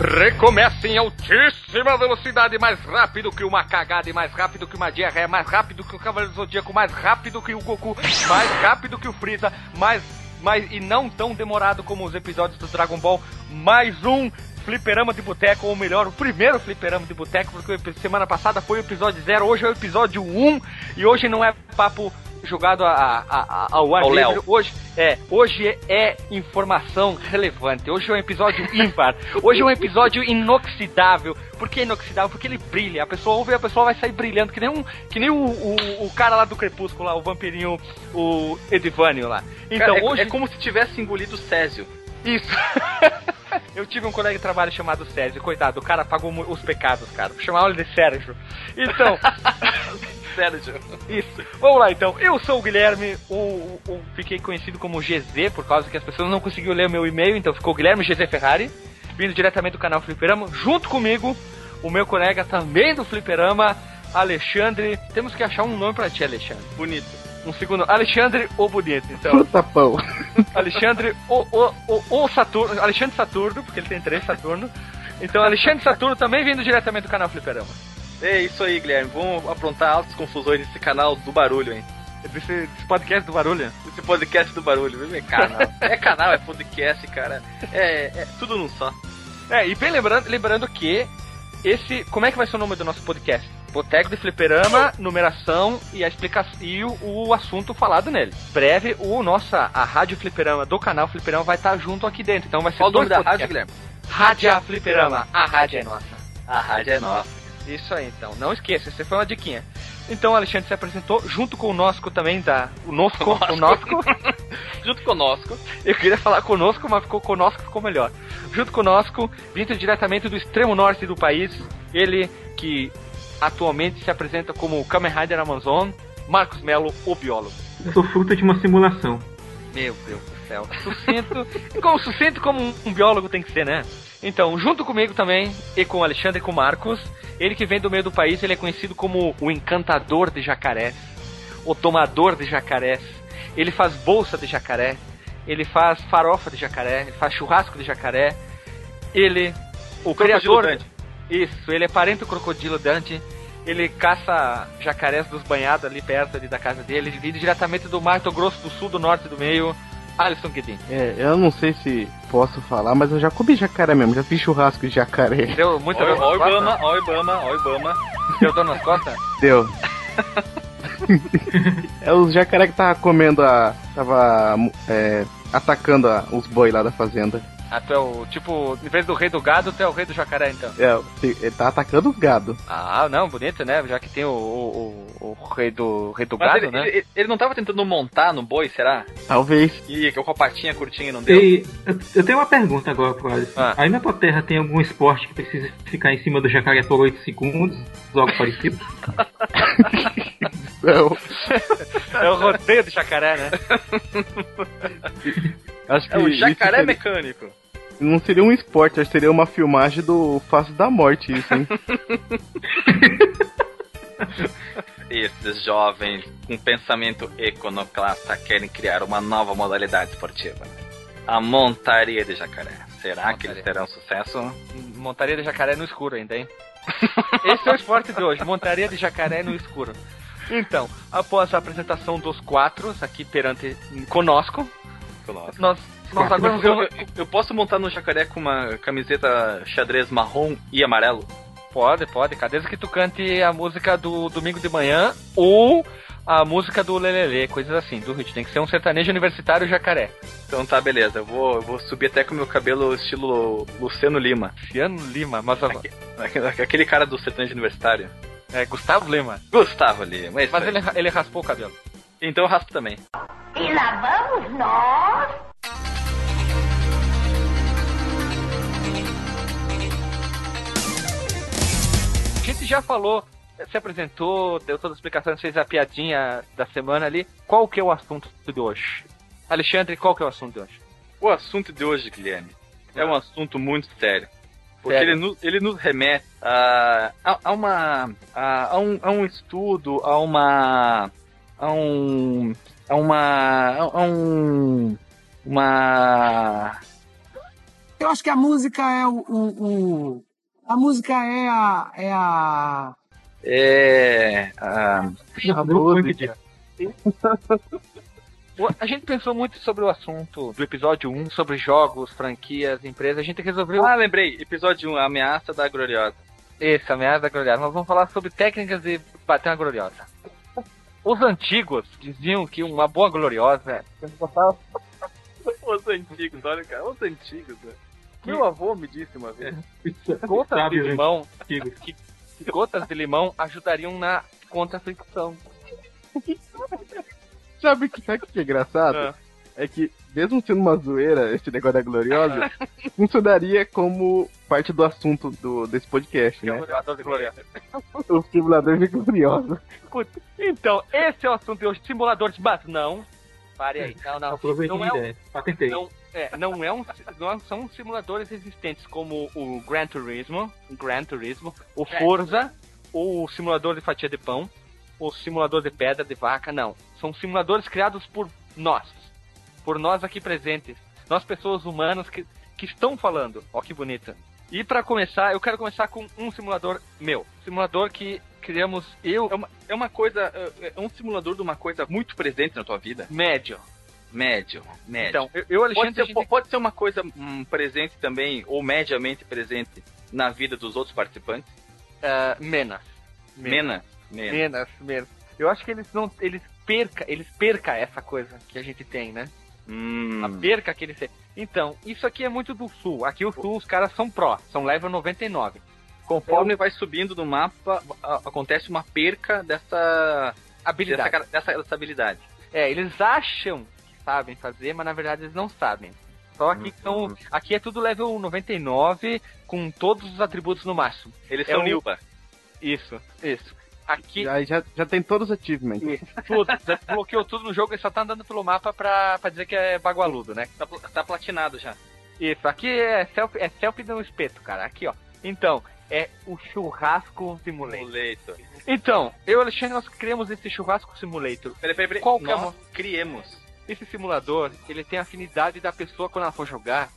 Recomeça em altíssima velocidade, mais rápido que uma cagada, mais rápido que uma diarreia, mais rápido que o Cavaleiro Zodíaco, mais rápido que o Goku, mais rápido que o Freeza, mais, mais e não tão demorado como os episódios do Dragon Ball. Mais um fliperama de boteco, ou melhor, o primeiro fliperama de boteco, porque semana passada foi o episódio 0, hoje é o episódio 1, um, e hoje não é papo jogado a, a, a, ao ar livre. Hoje é, hoje é informação relevante. Hoje é um episódio ímpar. Hoje é um episódio inoxidável. Por que inoxidável? Porque ele brilha. A pessoa ouve e a pessoa vai sair brilhando, que nem um, que nem o, o, o cara lá do Crepúsculo, lá, o vampirinho, o Edivânio lá. Então, Cara, é, hoje é como se tivesse engolido Césio. Isso. Eu tive um colega de trabalho chamado Sérgio, coitado, o cara pagou os pecados, cara. Vou chamar ele de Sérgio. Então, Sérgio. isso. Vamos lá então. Eu sou o Guilherme, o, o- fiquei conhecido como GZ por causa que as pessoas não conseguiam ler o meu e-mail, então ficou Guilherme GZ Ferrari, vindo diretamente do canal Fliperama, junto comigo, o meu colega também do Fliperama, Alexandre. Temos que achar um nome pra ti, Alexandre. Bonito. Um segundo. Alexandre o Bonito, então. Fruta pão. Alexandre o, o, o, o Saturno. Alexandre Saturno, porque ele tem três Saturno. Então, Alexandre Saturno também vindo diretamente do canal Fliperama. É isso aí, Guilherme. Vamos aprontar altas confusões nesse canal do barulho, hein? Desse, desse podcast do Barulho. Esse podcast do barulho, viu? É canal. É canal, é podcast, cara. É, é tudo num só. É, e bem lembrando, lembrando que esse. Como é que vai ser o nome do nosso podcast? Boteco de Fliperama, numeração e a explicação e o, o assunto falado nele. Breve, o nossa a Rádio Fliperama do canal Fliperama vai estar junto aqui dentro. Então vai ser Qual o nome da rádio. Guilherme? Rádio Fliperama. A rádio é nossa. A rádio é nossa. Isso aí, então. Não esqueça, essa foi uma diquinha. Então, o Alexandre se apresentou junto com o Nosco também, da. O Nosco, o Nosco. Junto conosco. Eu queria falar conosco, mas ficou conosco, ficou melhor. Junto conosco, vindo diretamente do extremo norte do país, ele que atualmente se apresenta como o Kamen Rider Amazon, Marcos Melo, o biólogo. Eu sou fruto de uma simulação. Meu Deus do céu. Sucinto. como sucinto como um, biólogo tem que ser, né? Então, junto comigo também, e com o Alexandre e com o Marcos, ele que vem do meio do país, ele é conhecido como o encantador de jacarés, o tomador de jacarés. Ele faz bolsa de jacaré, ele faz farofa de jacaré, ele faz churrasco de jacaré. Ele, o criador. Isso, ele é parente do crocodilo Dante. Ele caça jacarés dos banhados ali perto ali da casa dele. Ele vive diretamente do Mato Grosso do Sul, do Norte do Meio. Alisson Guedin. É, eu não sei se posso falar, mas eu já comi jacaré mesmo, já fiz churrasco de jacaré. Deu muita dor nas Ibama, ó o Ibama, ó o Ibama. Deu dor nas costas? Deu. é os jacaré que tava comendo a. tava é, atacando a- os boi lá da fazenda. Ah, tu é o, tipo, em vez do rei do gado, tu é o rei do jacaré, então. É, ele tá atacando os gado. Ah, não, bonito, né? Já que tem o, o, o, o rei do, rei do Mas gado, ele, né? ele, ele não tava tentando montar no boi, será? Talvez. E com a patinha curtinha não deu? E eu, eu tenho uma pergunta agora pro Alisson. Ah. Aí na tua terra tem algum esporte que precisa ficar em cima do jacaré por 8 segundos? Algo parecido? Não. É o rodeio do jacaré, né? Acho que É o jacaré seria- mecânico. Não seria um esporte, acho que seria uma filmagem do Face da Morte, isso, hein? Esses jovens com pensamento iconoclasta querem criar uma nova modalidade esportiva. A montaria de jacaré. Será que Montaria. eles terão sucesso? Montaria de jacaré no escuro ainda, hein? Esse é o esporte de hoje, montaria de jacaré no escuro. Então, após a apresentação dos quatro aqui perante conosco, Nossa. nós, nós agora Eu, eu- posso montar no jacaré com uma camiseta xadrez marrom e amarelo? Pode, pode. Cadê que tu cante a música do domingo de manhã ou a música do Lelele, coisas assim, do hit. Tem que ser um sertanejo universitário jacaré. Então tá, beleza. Eu vou, eu vou subir até com o meu cabelo estilo Luciano Lima. Luciano Lima, mas Aquele cara do sertanejo universitário. é Gustavo Lima. Gustavo Lima. é Mas ele, ele raspou o cabelo. Então eu raspo também. E lá vamos nós. Já falou, se apresentou, deu toda a explicação, fez a piadinha da semana ali. Qual que é o assunto de hoje? Alexandre, qual que é o assunto de hoje? O assunto de hoje, Guilherme, é um assunto muito sério. Porque Sério? ele nos, ele nos remete a, a, a uma. A, a um, a um estudo, a uma. A um. A uma. A um. Uma. Eu acho que a música é o. o- o- a música é a. É a. É. a- de- O- A gente pensou muito sobre o assunto do episódio 1, sobre jogos, franquias, empresas. A gente resolveu. Ah, lembrei. Episódio 1, a ameaça da gloriosa. Esse, ameaça da gloriosa. Nós vamos falar sobre técnicas de bater uma gloriosa. Os antigos diziam que uma boa gloriosa. Os antigos, olha, cara. Os antigos, né? Meu avô me disse uma vez. Gotas Sabe, de limão. Que gotas de limão ajudariam na contra-fricção. Sabe o que, sabe o que é engraçado? Ah. É que, mesmo sendo uma zoeira, esse negócio da Gloriosa, funcionaria como parte do assunto do, desse podcast, né? O simulador de Gloriosa. Então, esse é o assunto de hoje. Simuladores, mas não. Pare aí. Não, não. Aproveitei Não a é, ideia. Patentei. não, é, não é um. Não são simuladores existentes como o Gran Turismo, o Gran Turismo, o Forza, ou o simulador de fatia de pão, o simulador de pedra de vaca, não. São simuladores criados por nós. Por nós aqui presentes. Nós, pessoas humanas que, que estão falando. Ó, que bonita. E pra começar, eu quero começar com um simulador meu. Simulador que criamos eu, É uma, é uma coisa. É é um simulador de uma coisa muito presente na tua vida. médio. Médio. Médio. Então, eu, eu pode, Alexandre, a ser, gente- pode ser uma coisa hum, presente também, ou mediamente presente, na vida dos outros participantes. ah, menos. Mena. Menos, menos. Eu acho que eles não. Eles perca, eles perca essa coisa que a gente tem, né? Hum. A perca que eles têm. Então, isso aqui é muito do sul. Aqui o sul, os caras são pró, são level 99. Conforme vai subindo no mapa, acontece uma perca dessa Habilidade. dessa, dessa, dessa habilidade. É, eles acham sabem fazer, mas na verdade eles não sabem. Só aqui que são. Aqui é tudo level 99, com todos os atributos no máximo. Eles É são um- Nilba. Isso, isso. Aqui, Já, já, já tem todos os achievements. tudo, já bloqueou tudo no jogo e só tá andando pelo mapa pra, pra dizer que é bagualudo, né? Tá, tá platinado já. Isso, aqui é selfie, é selfie no espeto, cara. Aqui, ó. Então, é o churrasco simulator. Simulator. Então, eu e o Alexandre, nós criamos esse churrasco simulator. Peraí, peraí, peraí. Qual que é Nós criemos. Esse simulador, ele tem a afinidade da pessoa, quando ela for jogar,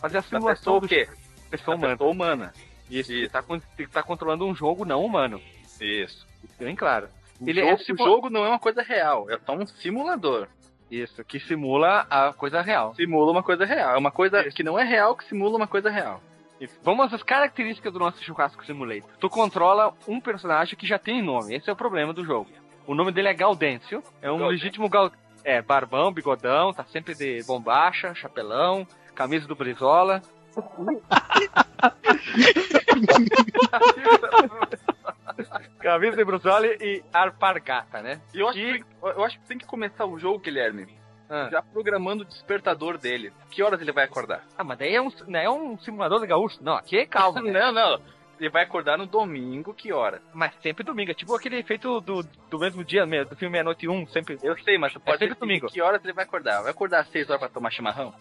fazer a Da simulação pessoa o quê? pessoa Da humana. pessoa humana. Isso, Isso. tá, tá controlando um jogo não humano. Isso. Isso bem claro. O, Ele jogo, é o simu- jogo não é uma coisa real, é só um simulador. Isso, que simula a coisa real. Simula uma coisa real. É uma coisa que não é real que simula uma coisa real. Isso. Vamos às características do nosso churrasco simulator. Tu controla um personagem que já tem nome. Esse é o problema do jogo. O nome dele é Gaudêncio. É um Gaudêncio. legítimo gal... É, barbão, bigodão, tá sempre de bombacha, chapelão, camisa do Brizola. camisa de Brizola e arpargata, né? E eu acho, E- que, eu acho que tem que começar o jogo, Guilherme, Ah, já programando o despertador dele. Que horas ele vai acordar? Ah, mas daí é um, não é um simulador de gaúcho. Não, aqui é calma. Não, não. Ele vai acordar no domingo, que hora? mas sempre domingo. É tipo aquele feito do, do mesmo dia, mesmo, do filme Meia-Noite 1, sempre Eu sei, mas pode sempre ser domingo. Que horas ele vai acordar? Vai acordar às 6 horas pra tomar chimarrão?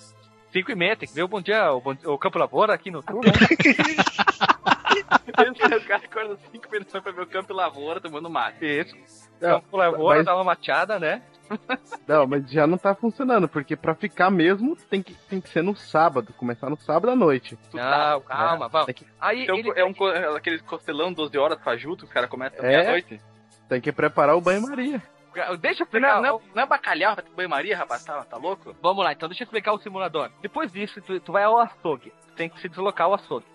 5 e meia, tem que ver o Bom Dia, o, bom, o Campo Lavoura aqui no turno. o cara acorda às 5 minutos pra ver o campo e lavoura tomando mate. Isso. Não, Campo Lavoura, mas- dá uma mateada, né? Não, mas já não tá funcionando, porque pra ficar mesmo tem que, tem que ser no sábado, começar no sábado à noite. Não, Ah, calma, vamos. Tem que, Aí Então ele, é um, é aquele costelão 12 horas fajuto, os caras começam É. meia-noite. tem que preparar o banho-maria. Deixa eu Não, explicar. não, não é bacalhau pra banho-maria, rapaz? Tá, tá louco? Vamos lá, então deixa eu explicar o simulador. Depois disso, tu, tu vai ao açougue. Tu tem que se deslocar ao açougue.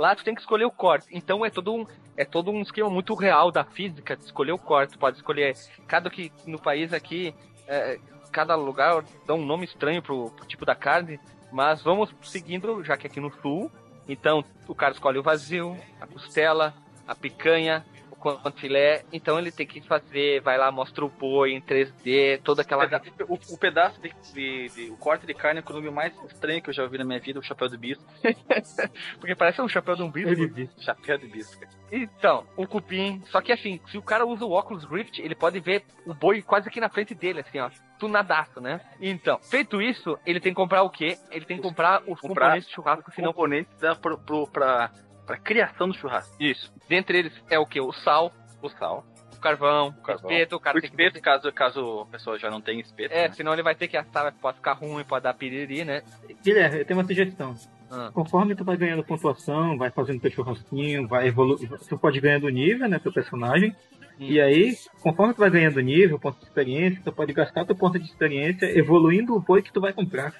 Lá tu tem que escolher o corte. Então é todo um, é todo um esquema muito real da física de escolher o corte. Pode escolher. Cada que no país aqui, é, cada lugar dá um nome estranho pro, pro tipo da carne. Mas vamos seguindo, já que aqui no sul. Então o cara escolhe o vazio, a costela, a picanha, quanto filé. Então ele tem que fazer, vai lá, mostra o boi em 3D, toda aquela. O, o pedaço de, de- de- O corte de carne é o nome mais estranho que eu já ouvi na minha vida, o chapéu de bisco. Porque parece um chapéu de um bispo. Ele. Chapéu de bisco. Então, o cupim. Só que assim, se o cara usa o óculos Rift, ele pode ver o boi quase aqui na frente dele, assim, ó. Tunadaço, né? Então, feito isso, ele tem que comprar o quê? Ele tem que comprar os Comprar componentes de churrasco, senão. componentes da, pro, pro, pra, pra criação do churrasco. Isso. Dentre eles é o quê? O sal, O sal. o carvão, o carvão. espeto, o cara O tem que espeto, caso, caso a pessoa já não tenha espeto. É, né? senão ele vai ter que assar, pode ficar ruim, pode dar piriri, né? Guilherme, eu tenho uma sugestão. Ah. Conforme tu vai ganhando pontuação, vai fazendo teu churrasquinho, vai evoluindo. Tu pode ganhando nível, né, teu personagem. E aí, conforme tu vai ganhando nível, ponto de experiência, tu pode gastar teu ponto de experiência evoluindo o boi que tu vai comprar.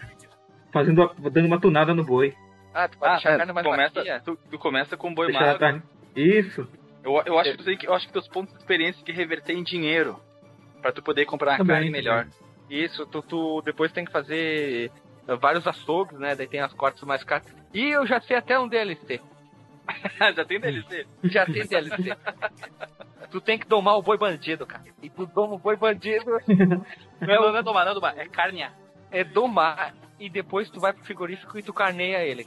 Fazendo, dando uma tunada no boi. Ah, tu pode Ah, é, carne mais começa, tu, tu começa com boi Deixar a magro. Isso. Eu, eu, acho que tem que, eu acho que teus pontos de experiência tem que reverter em dinheiro. Pra tu poder comprar uma carne melhor. Isso, tu, tu depois tem que fazer uh, vários açougues, né? Daí tem as cortes mais caras. E eu já sei até um DLC. Já tem DLC. Já tem DLC. tu tem que domar o boi bandido, cara. E tu doma o boi bandido, Não, não é domar, não é domar. É carnear. é domar. E depois tu vai pro frigorífico e tu carneia ele.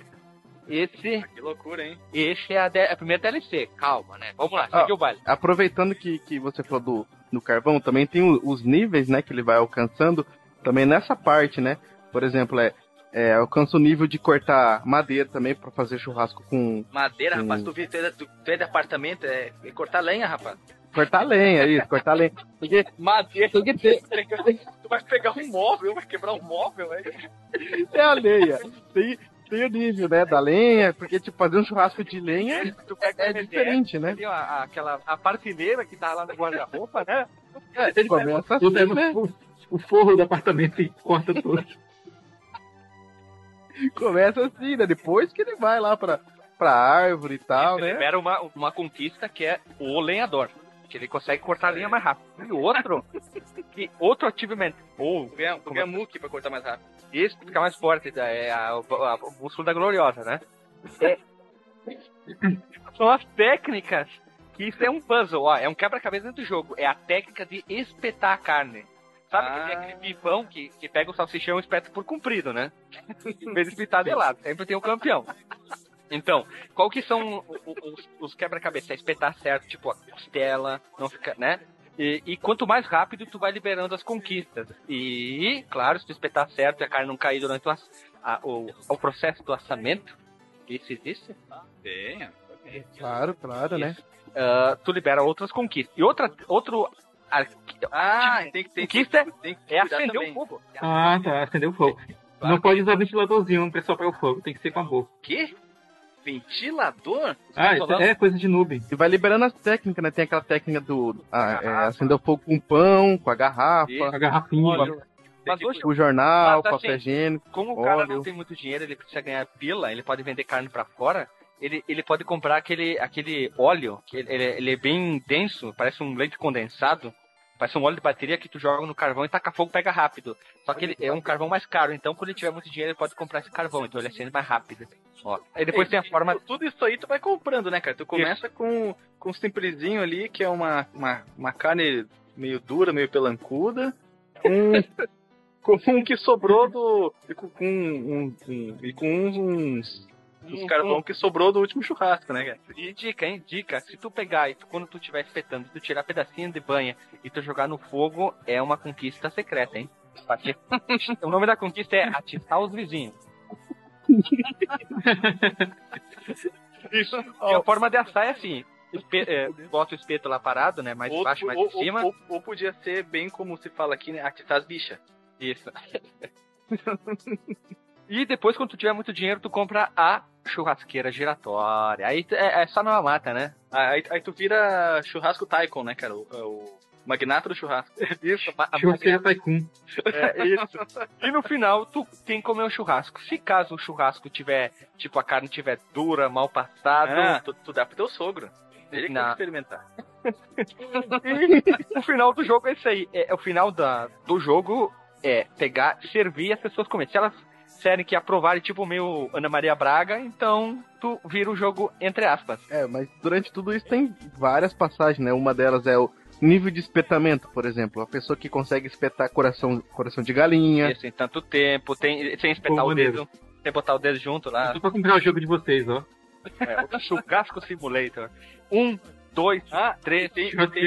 Esse, Que loucura, hein? esse é a, de- a primeira DLC. Calma, né? Vamos lá, Ah. segue o baile. Aproveitando que, que você falou do, do carvão, também tem o- os níveis, né, que ele vai alcançando, também nessa parte, né? Por exemplo, é, é alcança o nível de cortar madeira também pra fazer churrasco com Madeira, Hum. rapaz. Tu, vê, tu, é, tu, tu é de apartamento, é, é cortar lenha, rapaz. cortar lenha, isso, cortar lenha. Porque Madeira. tem que ter, Tu vai pegar um móvel, vai quebrar um móvel, aí. é a lenha. Tem, tem o nível, né, da lenha, porque tipo fazer um churrasco de lenha pega é o diferente, né? a- aquela a partilheira que tá lá no guarda-roupa, né? Começa Tu assim, pega né? o, o forro do apartamento e corta tudo. Começa assim, né? Depois que ele vai lá pra, pra árvore e tal, Ele né? libera uma, uma conquista que é o lenhador. Que ele consegue cortar a linha mais rápido. E outro, que outro achievement, ou Tu ganha, tu ganha muque pra cortar mais rápido. esse que fica mais forte, é a, a- o músculo da gloriosa, né? É- São as técnicas que isso é um puzzle, ó, é um quebra-cabeça dentro do jogo. É a técnica de espetar a carne. Sabe que tem Ah. aquele pipão que, que pega o salsichão e espeta por comprido, né? Em vez de espetar de lado. Sempre tem o campeão. Então, qual que são os, os quebra-cabeça? É espetar certo, tipo a costela, não fica, né? E, e quanto mais rápido tu vai liberando as conquistas. E, claro, se tu espetar certo e a carne não cair durante o, a- o, o processo do assamento, isso existe, Tem. Claro, claro, né? ah, tu libera outras conquistas. E outra, outro Ah, tem que tem, conquista tem que é acender também. o fogo. Ah, tá. Acendeu o fogo. Não pode usar ventiladorzinho pra soprar o fogo, tem que ser com a boca. Quê? Ventilador? Ah, isso é coisa de noob. E vai liberando as técnicas, né? Tem aquela técnica do ah, é, acender o fogo com pão, com a garrafa, E- Com a garrafinha. Óleo. Mas hoje, o jornal, Mas, assim, papel higiênico. como o cara óleo. não tem muito dinheiro, ele precisa ganhar pila, ele pode vender carne pra fora. Ele, ele pode comprar aquele, aquele óleo, que ele, ele- ele é bem denso, parece um leite condensado. Parece um óleo de bateria que tu joga no carvão e taca fogo pega rápido. Só que ele é um carvão mais caro, então quando ele tiver muito dinheiro, ele pode comprar esse carvão, então ele acende mais rápido. Ó. Aí depois tem a forma. Tudo isso aí tu vai comprando, né, cara? Tu começa com, com um simplesinho ali, que é uma, uma, uma carne meio dura, meio pelancuda, com, com um que sobrou do. e com, com um, um- e com uns, uns, uns carvão que sobrou do último churrasco, né, cara? E dica, hein? Dica. Se tu pegar e tu, quando tu estiver espetando, tu tirar pedacinho de banha e tu jogar no fogo, é uma conquista secreta, hein? O nome da conquista é atiçar os vizinhos. Isso. E a forma de assar é assim. Espe é, bota o espeto lá parado, né? Mais Ou, baixo, mais ou, em cima. ou- ou podia ser bem como se fala aqui, né? Atiçar as bichas. Isso. e depois, quando tu tiver muito dinheiro, tu compra a churrasqueira giratória. Aí é, é só numa mata, né? Aí, aí tu vira churrasco Taikon, né, cara? O, o magnata do churrasco. Isso, a, Churrasqueira Tycoon. É isso. E no final, tu tem que comer o churrasco. Se caso o churrasco tiver, tipo, a carne tiver dura, mal passada, Ah, tu, tu dá pro teu sogro. Ele que tem que experimentar. o final do jogo é isso aí. É, é o final da, do jogo é pegar, servir e as pessoas comerem. Se elas disserem que aprovarem, tipo, meio Ana Maria Braga, então tu vira o jogo entre aspas. É, mas durante tudo isso tem várias passagens, né? Uma delas é o nível de espetamento, por exemplo. A pessoa que consegue espetar coração, coração de galinha. Isso em tanto tempo, tem, sem espetar Pô, o dedo, sem botar o dedo junto lá. Só pra comprar o jogo de vocês, ó. É, o Churrasco Simulator. Um, dois, Ah, três, tem, tem,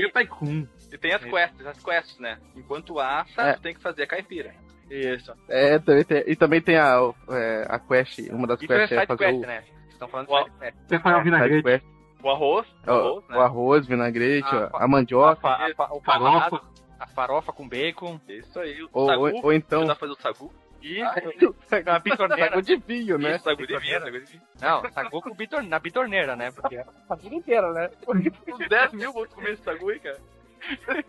e tem as quests, as quests, né? Enquanto assa, É. tu tem que fazer a caipira. Isso. É, também tem, e também tem a, é, a quest, uma das Isso é quests é side fazer quest, o, né? Estão falando Uau. de side quest. O side vinagrete. O arroz, o o, arroz, né? o arroz, vinagrete, Ah, a, a mandioca, A, a, o Farofa. A farofa com bacon. Isso aí. O ou, sagu, ou, ou então dá fazer o sagu. E uma bitorneira. saco de vinho, né? Sagu de vinho, sagu de vinho. Não, sagu com bitor, na bitorneira, né? Porque A vida inteira, né? Uns 10 mil vão comer esse sagu aí, cara.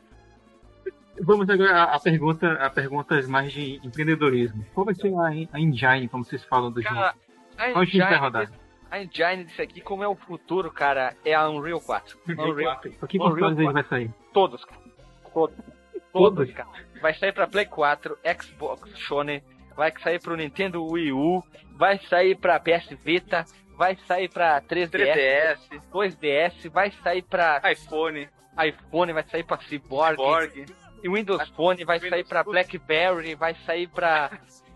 Vamos agora a, a pergunta, a perguntas mais de empreendedorismo. Qual vai ser a, a engine, como vocês falam do Cara, jogo? a Qual time vai engine, rodar? a engine disso aqui, como é o futuro, cara, é a Unreal 4. Unreal, Pra que Unreal consoles ele vai sair? todos, cara. Todos. Todos? Cara. Vai sair pra Play 4, Xbox Sony, vai sair pro Nintendo Wii U, vai sair pra PS Vita, vai sair pra 3DS, 3DS, 2DS, vai sair pra iPhone, iPhone, vai sair pra Cyborg, Borg. E Windows Phone, vai sair pra BlackBerry, vai sair pra,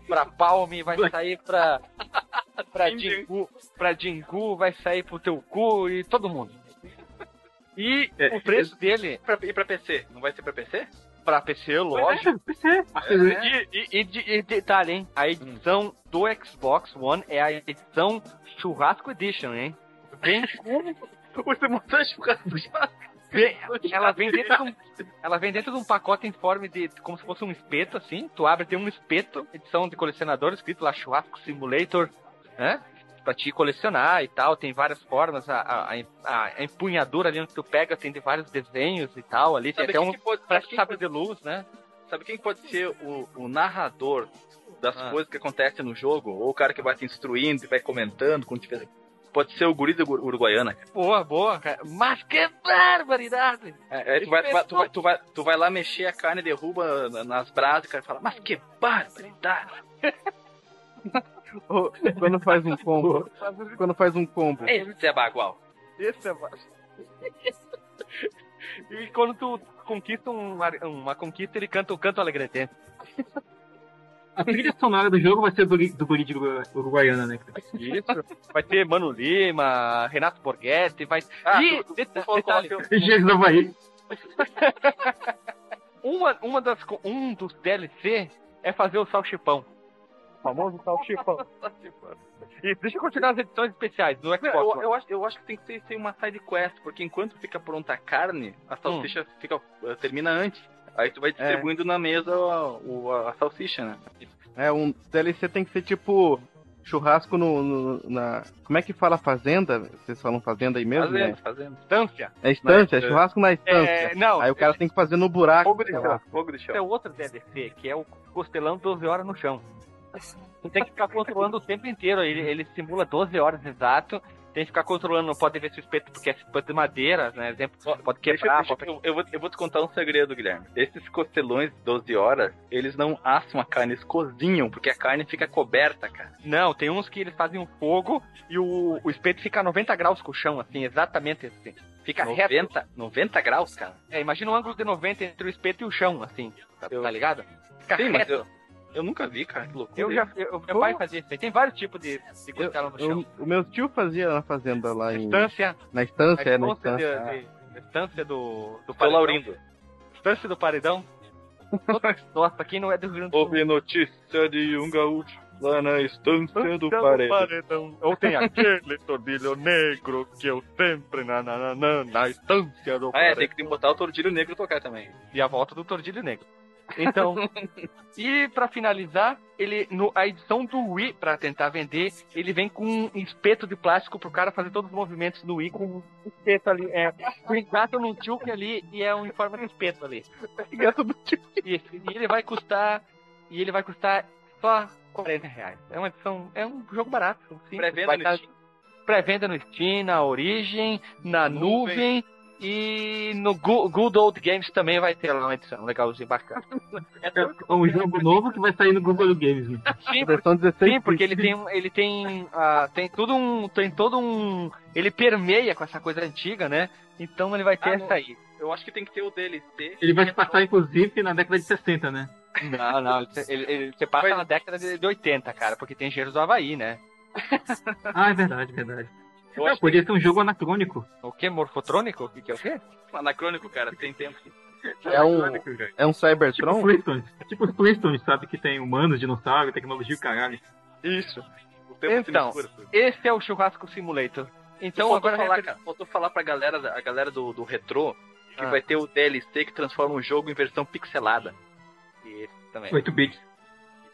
pra Palm, vai sair pra, pra Jingu, pra Jingu, vai sair pro teu cu e todo mundo. E É, o preço dele Pra, e pra PC? Não vai ser pra PC? pra PC, lógico. É, PC. E, e, e, de- e detalhe, hein? A edição do Xbox One é a edição Churrasco Edition, hein? Vem com Você montou churrasco. Vem- ela vem dentro de um, ela vem dentro de um pacote em forma de como se fosse um espeto assim. Tu abre tem um espeto, edição de colecionador escrito lá Churrasco Simulator, né? Pra te colecionar e tal, tem várias formas, a, a, a, a empunhadura ali onde tu pega tem de vários desenhos e tal, ali tem Sabe até um que pode, sabe pode, de luz, né? sabe quem pode ser o, o narrador das Ah. coisas que acontecem no jogo? Ou o cara que vai te instruindo e vai comentando quando tiver... Pode ser o guri da Ur- Uruguaiana. cara. Boa, boa, cara. Mas que barbaridade! É, é, tu, vai, tu, vai, tu, vai, tu, vai, tu vai lá mexer a carne, derruba na- nas brasas, o cara fala, mas que barbaridade! Quando faz um combo. quando faz um combo. Esse é bagual. Esse é baixo. E quando tu conquista uma, uma conquista, ele canta o canto alegrete. A trilha sonora do jogo vai ser do, do guri Uruguaiana, né? Isso. Vai ter Mano Lima, Renato Borghetti, vai. Ah, e tu- detalhe, Engenheiros do Havaí. uma, uma das, um dos DLC é fazer o salchipão. O famoso salchipão. E deixa eu continuar as edições especiais do Xbox. Não, eu, eu acho, eu acho que tem que ser, ser uma side quest, porque enquanto fica pronta a carne, a salsicha fica, eh, termina antes. Aí tu vai distribuindo na mesa a, o- a salsicha, né? É, um DLC tem que ser tipo churrasco no, no- na. Como é que fala fazenda? Vocês falam fazenda aí mesmo? Fazendo, Né? fazendo. Instância. É estância, é churrasco na estância. É, não, Aí o cara tem que fazer no buraco. Fogo de chão. Fogo de Esse é chão. outro DLC, que é o costelão 12 horas no chão. Tu tem que ficar controlando o tempo inteiro. Ele, ele simula 12 horas exato. Tem que ficar controlando, não pode ver se o espeto, porque é espeto de madeira, né? Exemplo, pode Deixa, quebrar, deixa, pode... eu, eu vou, eu vou te contar um segredo, Guilherme. Esses costelões de 12 horas, eles não assam a carne, eles cozinham, porque a carne fica coberta, cara. Não, tem uns que eles fazem um fogo e o, o espeto fica a 90 graus com o chão, assim, exatamente assim. Fica reto. 90, 90 graus, cara. É, imagina um ângulo de 90 entre o espeto e o chão, assim. Tá, Eu- tá ligado? Fica Sim, mas reto. eu, eu nunca vi, cara. Que loucura. Eu já, eu, meu pai fazia isso aí. Tem vários tipos de, de costela no chão. Eu- o meu tio fazia na fazenda lá em. Estância, Na estância, é, na estância, estância. de, de- estância do, do paredão. Laurindo. Estância do paredão. Nossa, aqui não é do Rio Grande do Sul. Houve notícia de um gaúcho lá na estância do Estância paredão. Ou tem aquele tordilho negro que eu sempre na, na, na, na, na estância do Ah, é, paredão. tem que tem que botar o tordilho negro tocar também. E a volta do tordilho negro. Então, e pra finalizar, ele no, a edição do Wii, pra tentar vender, ele vem com um espeto de plástico pro cara fazer todos os movimentos do Wii com um espeto ali. É, tu engata num tioque ali e é um em forma de espeto ali. Gato tio. E, e ele vai custar. E ele vai custar só 40 reais. É uma edição. É um jogo barato. simples. Pré-venda no Steam. Pré-venda no Steam, na Origin, na Nuvem. nuvem. E no Go- Good Old Games também vai ter lá uma edição legalzinha, bacana. É um jogo novo que vai sair no Google Games. né? Sim, Versão 16. Sim, porque ele tem um- ele tem ah, tem tudo um tem todo um ele permeia com essa coisa antiga, né? Então ele vai ter Ah, essa aí. Eu acho que tem que ter o DLC. Ele vai se passar, inclusive, na década de 60, né? Não, não, ele, ele, ele- você passa Mas- na década de, de 80, cara, porque tem engenheiros do Havaí, né? Ah, é verdade, verdade. Eu Ah, podia ser um jogo anacrônico. que... O que? Morfotrônico? O que, que é o quê? Anacrônico, cara, tem tempo. É um, é um Tipo Cybertron? os Flintstones. Tipo os Flintstones, sabe? Que tem humanos, dinossauros, tecnologia e caralho. Isso. O tempo Então, se mistura. tudo. Esse é o Churrasco Simulator. Então Então, agora... falar, cara, faltou falar pra galera, a galera do, do retrô que Ah. vai ter o DLC que transforma o jogo em versão pixelada. Esse também. 8 bits.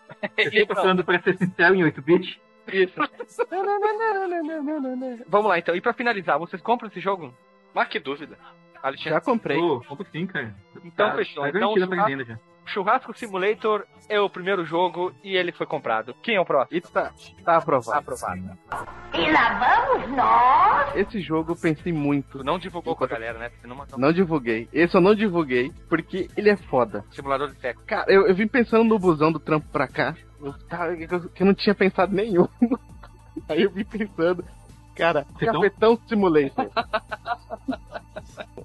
Você tá falando pra ser sincero em 8 bits? Isso. Vamos lá então. E pra finalizar, vocês compram esse jogo? Mas que dúvida. Alexandre? Já comprei. Pô, como sim, cara? Então Tá- fechou. Tá Então, churrasco- já. Churrasco Simulator é o primeiro jogo e ele foi comprado. Quem é o próximo? E tá, tá aprovado. Aprovado. E lá vamos nós. Esse jogo eu pensei muito. Tu não divulgou com a galera, né? Você não mandou Não divulguei. Esse eu não divulguei, porque ele é foda. simulador de sexo. Cara, eu, eu vim pensando no busão do trampo pra cá. Eu, eu- eu não tinha pensado nenhum. Aí eu vim pensando, cara? Cafetão Simulator.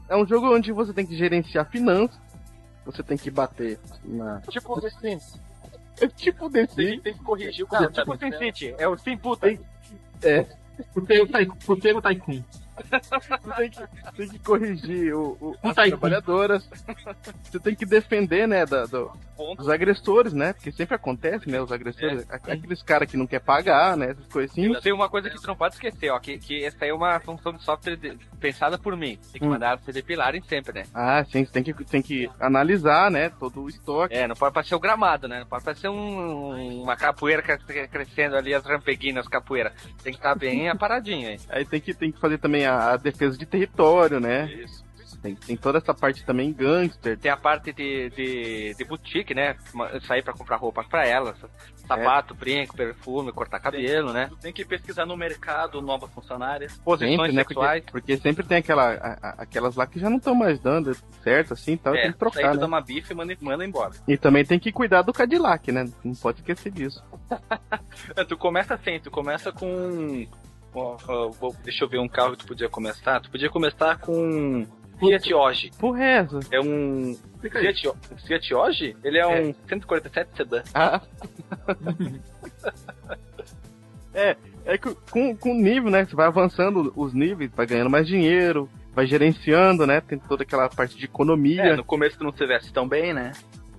é um jogo onde você tem que gerenciar finanças. Você tem que bater na. Tipo o The Sims. É tipo desse. Tem, tem que corrigir o Não, comentário. tipo o Sim City. É o Sim Puta. Puteiro Tycoon. Puteiro Tycoon. Você tem que, tem que corrigir o, o- as Tá aí. trabalhadoras. Você tem que defender, né, da- do- dos agressores, né? Porque sempre acontece, né? Os agressores, a- aqueles caras que não quer pagar, né? Essas coisas assim. Tem uma coisa que tu não pode esquecer, ó, que, que essa aí é uma função de software de- pensada por mim. Tem que Hum. mandar se depilarem sempre, né? Ah, sim, você tem que, tem que analisar, né? Todo o estoque. É, não pode parecer o gramado, né? Não pode parecer um, uma capoeira cre- crescendo ali, as rampeguinhas, capoeira. Tem que estar bem aparadinho aí. Aí tem que, tem que fazer também a, a defesa de território, né? Isso. Tem, tem toda essa parte também gangster. Tem a parte de, de, de boutique, né? Sair pra comprar roupa pra elas. Sapato, brinco, perfume, cortar cabelo, né? Tu tem que pesquisar no mercado novas funcionárias. Posições Sempre, né? sexuais. Porque, porque sempre tem aquela, a- a- aquelas lá que já não estão mais dando certo, assim, então é, tem que aí trocar, tu né? dá uma bife e manda, manda embora. E também tem que cuidar do Cadillac, né? Não pode esquecer disso. É, tu começa assim, tu começa com. Ó, ó, vou- deixa eu ver um carro que tu podia começar. Tu podia começar com Fiat Oggi. Por resto. É um. Fiat, Fiat Oggi? Ele é um 147 sedã. Ah. é, é que com, com o nível, né? Você vai avançando os níveis, vai ganhando mais dinheiro, vai gerenciando, né? Tem toda aquela parte de economia. É, no começo tu não se veste tão bem, né?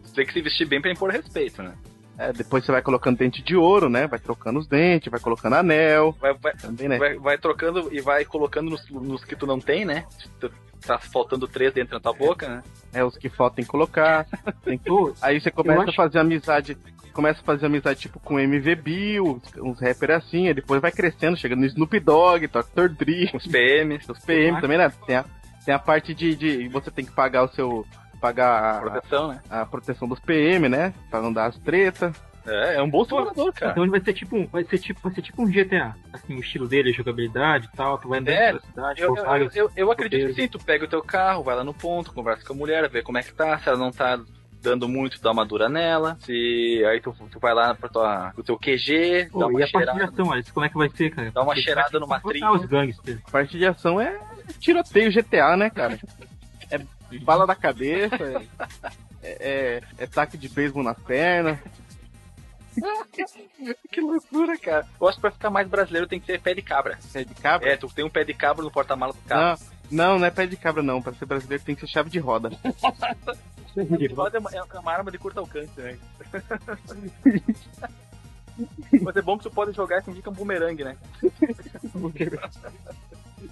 Tu tem que se vestir bem pra impor respeito, né? É, depois você vai colocando dente de ouro, né? Vai trocando os dentes, vai colocando anel. Vai, vai, Também, né? vai, vai trocando e vai colocando nos, nos que tu não tem, né? Tu- Tá faltando três dentro da tua boca, né? É, os que faltam colocar. Tem Pô, Aí você começa Eu a acho- fazer amizade. Começa a fazer amizade tipo com MV Bill, uns rappers assim, aí depois vai crescendo, chegando no Snoop Dogg, Dr. Dre, Os PMs, os PM também, né? Tem a, tem a parte de, de você tem que pagar o seu. Pagar a, proteção, né? a proteção dos PM, né? Pra não dar as tretas. É, é um bom simulador, cara. Então ele vai ser tipo um, vai ser tipo, vai ser tipo um GTA. Assim, o estilo dele, a jogabilidade e tal, tu vai andando É, pela cidade, Eu, eu, vários eu, eu acredito que sim, tu pega o teu carro, vai lá no ponto, conversa com a mulher, vê como é que tá, se ela não tá dando muito, dá uma dura nela. Se aí tu, tu vai lá pra tua, pro teu QG, Pô, dá e uma a parte de cheirada. ação, Alex, como é que vai ser, cara? Dá uma Porque cheirada numa trilha. os gangsters. Parte de ação é tiroteio GTA, né, cara? É bala da cabeça, é, é, é taque de beisebol nas pernas. Que loucura, cara. Eu acho que pra ficar mais brasileiro tem que ter pé de cabra. Pé de cabra? É, tu tem um pé de cabra no porta-mala do carro. Não, não, não é pé de cabra não. Pra ser brasileiro tem que ser chave de roda. Roda é uma- é uma arma de curto alcance, né? Mas é bom que tu pode jogar e fingir que é um bumerangue, né?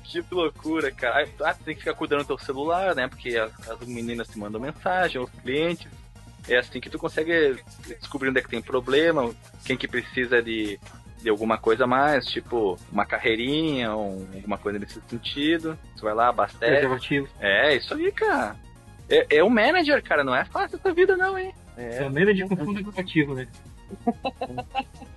Que loucura, cara. Ah, tu tem que ficar cuidando do teu celular, né? Porque as, as meninas te mandam mensagem, os clientes. É assim que tu consegue descobrir onde é que tem problema, quem que precisa de, de alguma coisa mais, tipo uma carreirinha ou alguma coisa nesse sentido. Tu vai lá, abastece. Preservativo. É, isso aí, cara. É, é um manager, cara, não é fácil essa vida não, hein? É a maneira de confundo educativo, né?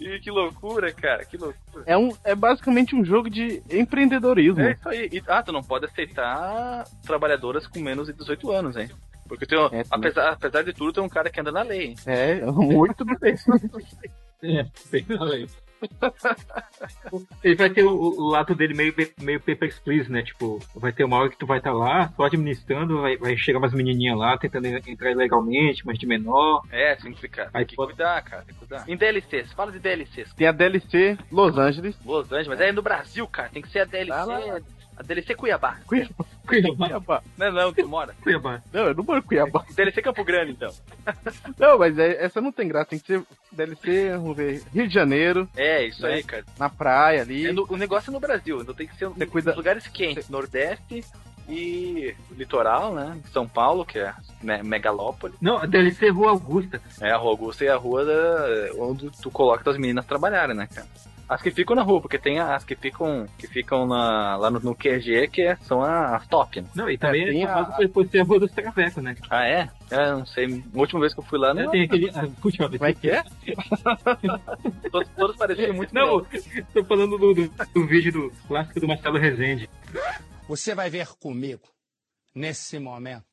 E que loucura, cara, que loucura. É, um, é basicamente um jogo de empreendedorismo. É isso aí. E, ah, tu não pode aceitar trabalhadoras com menos de 18 anos, hein? Porque tem, um- É, apesar, apesar de tudo, tem um cara que anda na lei, hein? É, muito bem. É, bem na lei. Ele vai ter o, o lado dele meio, meio Papers, Please, né? Tipo, vai ter uma hora que tu vai estar tá lá, só administrando, vai, vai chegar umas menininhas lá tentando entrar ilegalmente, mas de menor. É, tem que ficar. Tem que cuidar, cara, tem que cuidar. Em DLCs, fala de DLCs. Tem a DLC Los Angeles. Los Angeles, mas é no Brasil, cara. Tem que ser a DLC. Ah, a DLC Cuiabá. Cuiabá. Cuiabá. Não é não, tu mora? Cuiabá. Não, eu não moro em Cuiabá. DLC Campo Grande, então. Não, mas é, essa não tem graça. Tem que ser DLC, vamos ver, Rio de Janeiro. É, isso né? aí, cara. Na praia ali. É no, o negócio é no Brasil, então tem que ser Você cuida- nos lugares quentes. Nordeste e litoral, né? São Paulo, que é me megalópole. Não, a DLC Rua Augusta. É, a Rua Augusta é a rua da, onde tu coloca as meninas trabalharem, né, cara? As que ficam na rua, porque tem as que ficam, que ficam na, lá no, no QG, que é- são as top, né? Não, e também tem é, a- famoso por ser a Rua dos Travecos, né? Ah, é? É, eu não sei. A última vez que eu fui lá, não, Tem aquele. Ah, puxa, Como é que é? todos, todos pareciam muito Não, bem. tô falando do, do, do vídeo do clássico do Marcelo Rezende. Você vai ver comigo, nesse momento,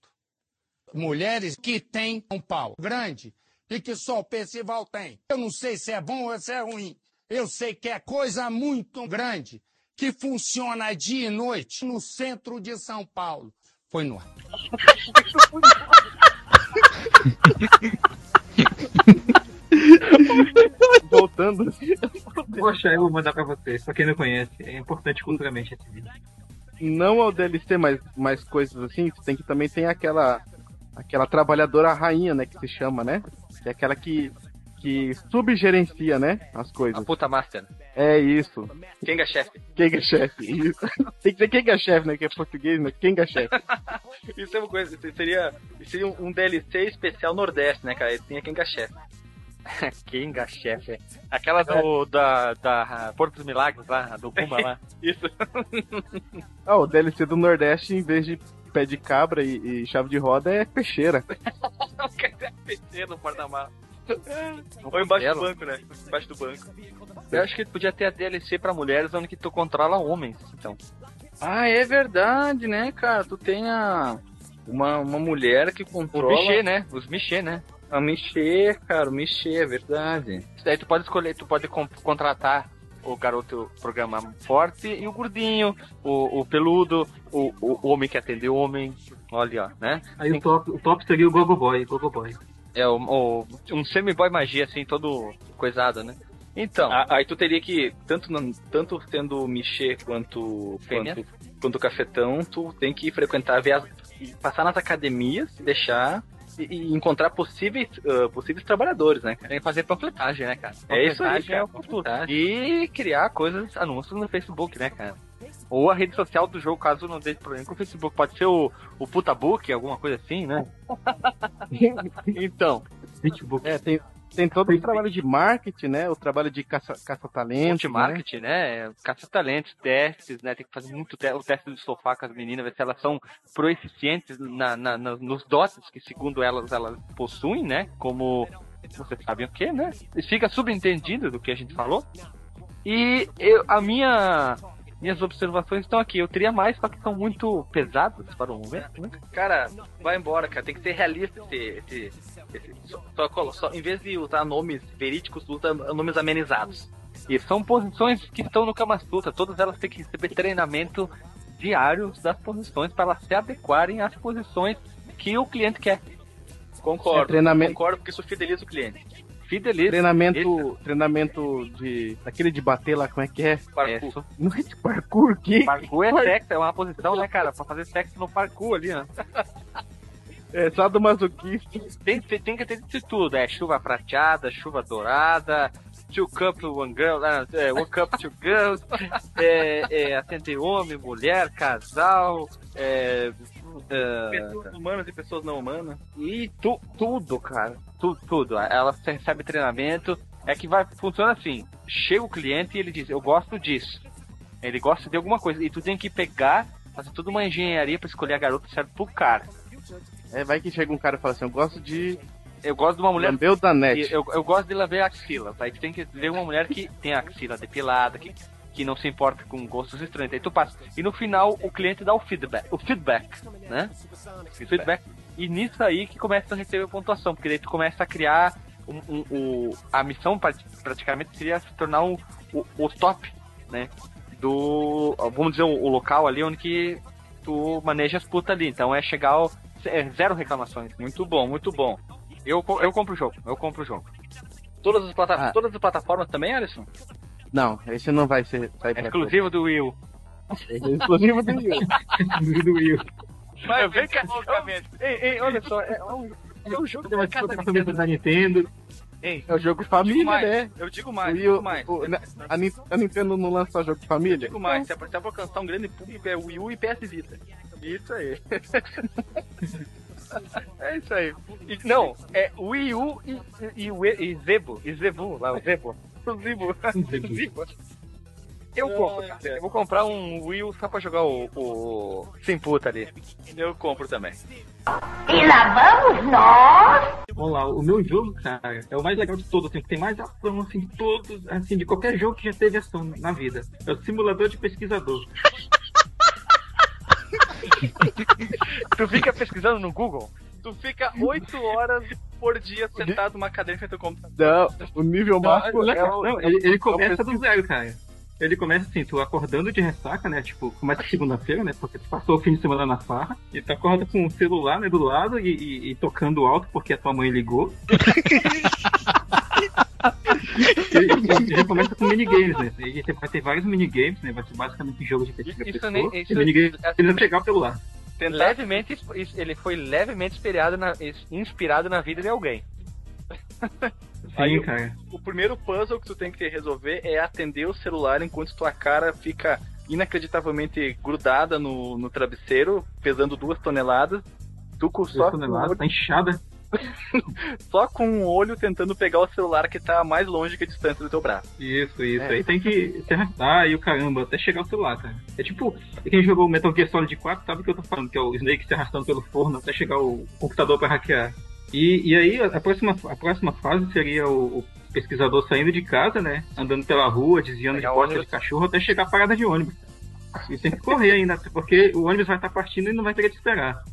mulheres que têm um pau grande e que só o Percival tem. Eu não sei se é bom ou se é ruim. Eu sei que é coisa muito grande que funciona dia e noite no centro de São Paulo. Foi no ar. Voltando. Poxa, eu vou mandar pra vocês, pra quem não conhece. É importante culturalmente esse vídeo. Não ao DLC, mas mais coisas assim, você tem que também tem aquela aquela trabalhadora rainha, né, que se chama, né? Que é aquela que que subgerencia, né, as A coisas. puta master. É isso. Kenga chefe. Quem é chefe? Isso. Tem que ser quem é chefe, né, que é português, né? Quem é chefe? Isso é uma coisa, isso seria, isso seria um DLC especial Nordeste, né, cara? Ele tinha Kenga chefe. Kenga chefe. Aquela do, da, da Porto dos Milagres lá, do Pumba lá. Isso. Ah, o DLC do Nordeste, em vez de pé de cabra e, e chave de roda, é peixeira. PC no porta-malas. Ou embaixo do banco, né? Embaixo do banco. Eu acho que podia ter a DLC pra mulheres onde que tu controla homens, então. Ah, é verdade, né, cara? Tu tem a... Uma, uma mulher que O controla... Michê, né? Os Michê, né? A Michê, cara, o Michê, é verdade. Daí tu pode escolher, tu pode con- contratar o garoto programa forte e o gordinho, o, o peludo, o, o, homem que atende o homem. Olha, ó, né? Aí o top, o top seria o Gogo Boy, Gogo Boy. É o, o- um semi-boy magia, assim, todo coisado, né? Então, A- Aí tu teria que, tanto, tanto sendo o Michê quanto, Fêmea. quanto, quanto o Cafetão, tu tem que frequentar, ver as, passar nas academias, deixar e, encontrar possíveis, ah, possíveis trabalhadores, né, cara? tem que fazer panfletagem, né, cara? É isso aí, Panfletagem cara, é o futuro. panfletagem. E criar coisas, anúncios no Facebook, né, cara? Ou a rede social do jogo, caso não dê problema com o Facebook. Pode ser o, o Putabook, alguma coisa assim, né? então, Facebook. É, tem, tem todo o trabalho de marketing, né? O trabalho de caça- caça-talentos. né? né? Caça talentos, testes, né? Tem que fazer muito te o teste do sofá com as meninas, ver se elas são proeficientes na, na- na- nos dotes que, segundo elas, elas possuem, né? Como vocês sabem o que, né? Fica subentendido do que a gente falou. E eu, a minha. Minhas observações estão aqui. Eu teria mais, só que são muito pesadas para o momento, né? Cara, vai embora, cara. Tem que ser realista esse. esse, esse só, só, só- em vez de usar nomes verídicos, usa nomes amenizados. E são posições que estão no Kama Sutra. Todas elas têm que receber treinamento diário das posições para elas se adequarem às posições que o cliente quer. Concordo. É, treinamento- Concordo porque isso fideliza o cliente. Fideliza. Treinamento, treinamento de. daquele de bater lá, como é que é? Parkour. Isso. Não é de parkour, que? Parkour é sexo, é uma posição, né, cara? Pra fazer sexo no parkour ali, ó. É só do masoquista. Tem, tem, tem que ter de tudo, é chuva prateada, chuva dourada, two cup one girl, ah, é, one cup two girls, é, é, atender homem, mulher, casal, é, é, Pessoas humanas e pessoas não humanas. e tu, tudo, cara. Tudo, tudo. Ela recebe treinamento. É que vai funciona assim. Chega o cliente e ele diz, eu gosto disso. Ele gosta de alguma coisa. E tu tem que pegar, fazer toda uma engenharia pra escolher a garota certa pro cara. É, vai que chega um cara e fala assim: eu gosto de Eu gosto de uma mulher. lamber o da e net. Eu, eu gosto de lamber a axila. Aí tu tem que ver uma mulher que tem a axila depilada, que, que não se importa com gostos estranhos. Aí tu passa. E no final o cliente dá o feedback. O feedback, né? feedback. E nisso aí que começa a receber pontuação, porque daí tu começa a criar um- um- o- a missão pra- praticamente seria se tornar um- o, o top, né? Do. Vamos dizer, o, o local ali onde que tu maneja as putas ali. Então é chegar ao. é zero reclamações. Muito bom, muito bom. Eu, eu compro o jogo, eu compro o jogo. Todas as, plata Ah. todas as plataformas também, Alisson? Não, esse não vai ser sair É exclusivo do Wii U. todos. É exclusivo do Wii U. do Will. Mas vem cá, Ei, ei, olha só, é um, é um jogo Tem uma plataforma da Nintendo. Ei, É o jogo família, mais, né? eu digo mais, eu Wii digo mais. o- na- a, a Nintendo não lança jogo família? Eu digo mais, se é pra se é pra alcançar um grande público, é Wii U e PS Vita. Isso aí. é isso aí. E- não, é Wii U e, e, e, E- e Zebo. E Zebu, lá, o Zebo. O Zebo. Zebo. Eu compro, cara. Eu vou comprar um Wii U só pra jogar o, o Sem Puta ali. Eu compro também. E lá vamos nós. Vamos lá, o meu jogo, cara, é o mais legal de todos, assim, que tem mais ação, assim, de todos, assim, de qualquer jogo que já teve ação na vida. É o simulador de pesquisador. Tu fica pesquisando no Google? Tu fica 8 horas por dia sentado numa cadeira frente ao computador. Não, o nível máximo Não, é o... não, ele, ele começa do zero, cara. Ele começa assim, tu acordando de ressaca, né? Tipo, começa segunda-feira, né? Porque tu passou o fim de semana na farra. E tu acorda com o celular, né, do lado e, e- e tocando alto porque a tua mãe ligou. e, já começa com minigames, né? E vai ter vários minigames, né? Vai ser basicamente jogos de pesquisa Isso pessoa. nem- isso- e minigames, assim, eles vão pegar o celular. Tentar Levemente, ele foi levemente inspirado na, inspirado na vida de alguém. Sim, Aí eu- cara. O primeiro puzzle que tu tem que resolver é atender o celular enquanto tua cara fica inacreditavelmente grudada no, no travesseiro, pesando duas toneladas. Tu com só, Duas o toneladas, tá inchada. só com o olho tentando pegar o celular que tá mais longe que a distância do teu braço. Isso, isso. É. Aí tem que se arrastar e o caramba, até chegar ao celular, cara. É tipo, quem jogou Metal Gear Solid 4 sabe o que eu tô falando, que é o Snake se arrastando pelo forno até chegar o computador pra hackear. E, e aí a próxima, a próxima fase seria o, o pesquisador saindo de casa, né? Andando pela rua, desviando Pegar de porta ônibus. de cachorro até chegar à parada de ônibus. E tem que correr ainda, porque o ônibus vai estar partindo e não vai ter que esperar.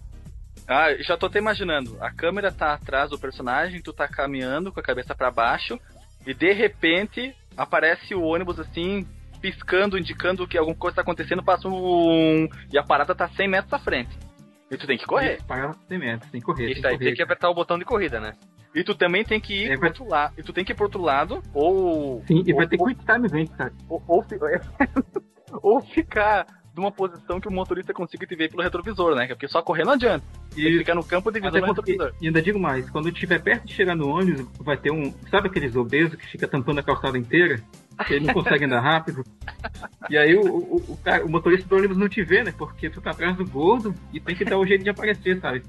Ah, já tô até imaginando. A câmera tá atrás do personagem, tu tá caminhando com a cabeça pra baixo e de repente aparece o ônibus assim, piscando, indicando que alguma coisa tá acontecendo, passa um e a parada tá 100 metros à frente. E tu tem que correr. Parada tem metros, tem que correr. Isso tem aí que tem que apertar o botão de corrida, né? E tu também tem que ir É, pro vai- outro lado. E tu tem que ir pro outro lado, ou. Sim, e vai ou, ter quick time event, cara. ou, ou, ou ficar numa posição que o motorista consiga te ver pelo retrovisor, né? Porque só correr não adianta. E ficar no campo de visão do retrovisor. e ainda digo mais, quando estiver perto de chegar no ônibus, vai ter um. Sabe aqueles obesos que fica tampando a calçada inteira? Que ele não consegue andar rápido? E aí o, o, o, cara- o motorista do ônibus não te vê, né? Porque tu tá atrás do gordo e tem que dar o jeito de aparecer, sabe?